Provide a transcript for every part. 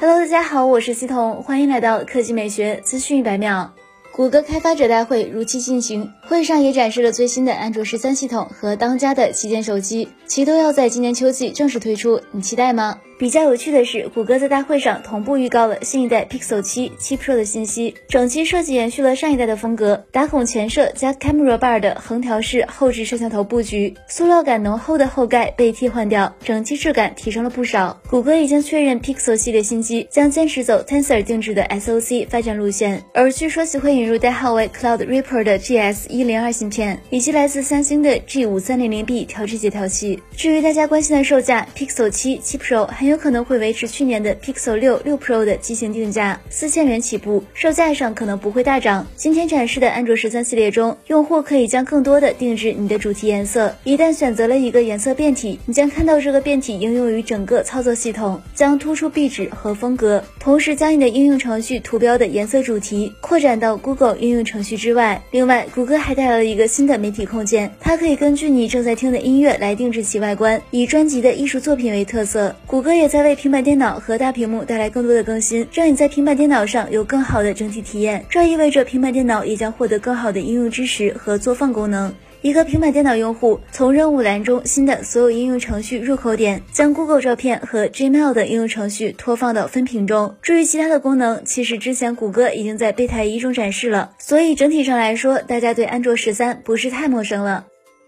Hello，大家好，我是西彤，欢迎来到科技美学资讯一百秒。谷歌开发者大会如期进行，会上也展示了最新的安卓十三系统和当家的旗舰手机，其都要在今年秋季正式推出，你期待吗？比较有趣的是，谷歌在大会上同步预告了新一代 Pixel 7、7 Pro 的信息。整机设计延续了上一代的风格，打孔前摄加 Camera Bar 的横条式后置摄像头布局，塑料感浓厚的后盖被替换掉，整机质感提升了不少。谷歌已经确认 Pixel 系列新机将坚持走 Tensor 定制的 SoC 发展路线，而据说其会引入代号为 Cloud Reaper 的 GS 一零二芯片，以及来自三星的 G 五三零零 B 调制解调器。至于大家关心的售价，Pixel 7、7 Pro 很有。有可能会维持去年的 Pixel 六六 Pro 的机型定价，四千元起步，售价上可能不会大涨。今天展示的安卓十三系列中，用户可以将更多的定制你的主题颜色。一旦选择了一个颜色变体，你将看到这个变体应用于整个操作系统，将突出壁纸和风格，同时将你的应用程序图标的颜色主题扩展到 Google 应用程序之外。另外，谷歌还带来了一个新的媒体空间，它可以根据你正在听的音乐来定制其外观，以专辑的艺术作品为特色。谷歌也也。在为平板电脑和大屏幕带来更多的更新，让你在平板电脑上有更好的整体体验。这意味着平板电脑也将获得更好的应用支持和作放功能。一个平板电脑用户从任务栏中新的所有应用程序入口点，将 Google 照片和 Gmail 的应用程序拖放到分屏中。至于其他的功能，其实之前谷歌已经在备胎一中展示了，所以整体上来说，大家对安卓十三不是太陌生了。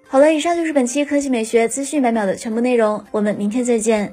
好了，以上就是本期科技美学资讯百秒的全部内容，我们明天再见。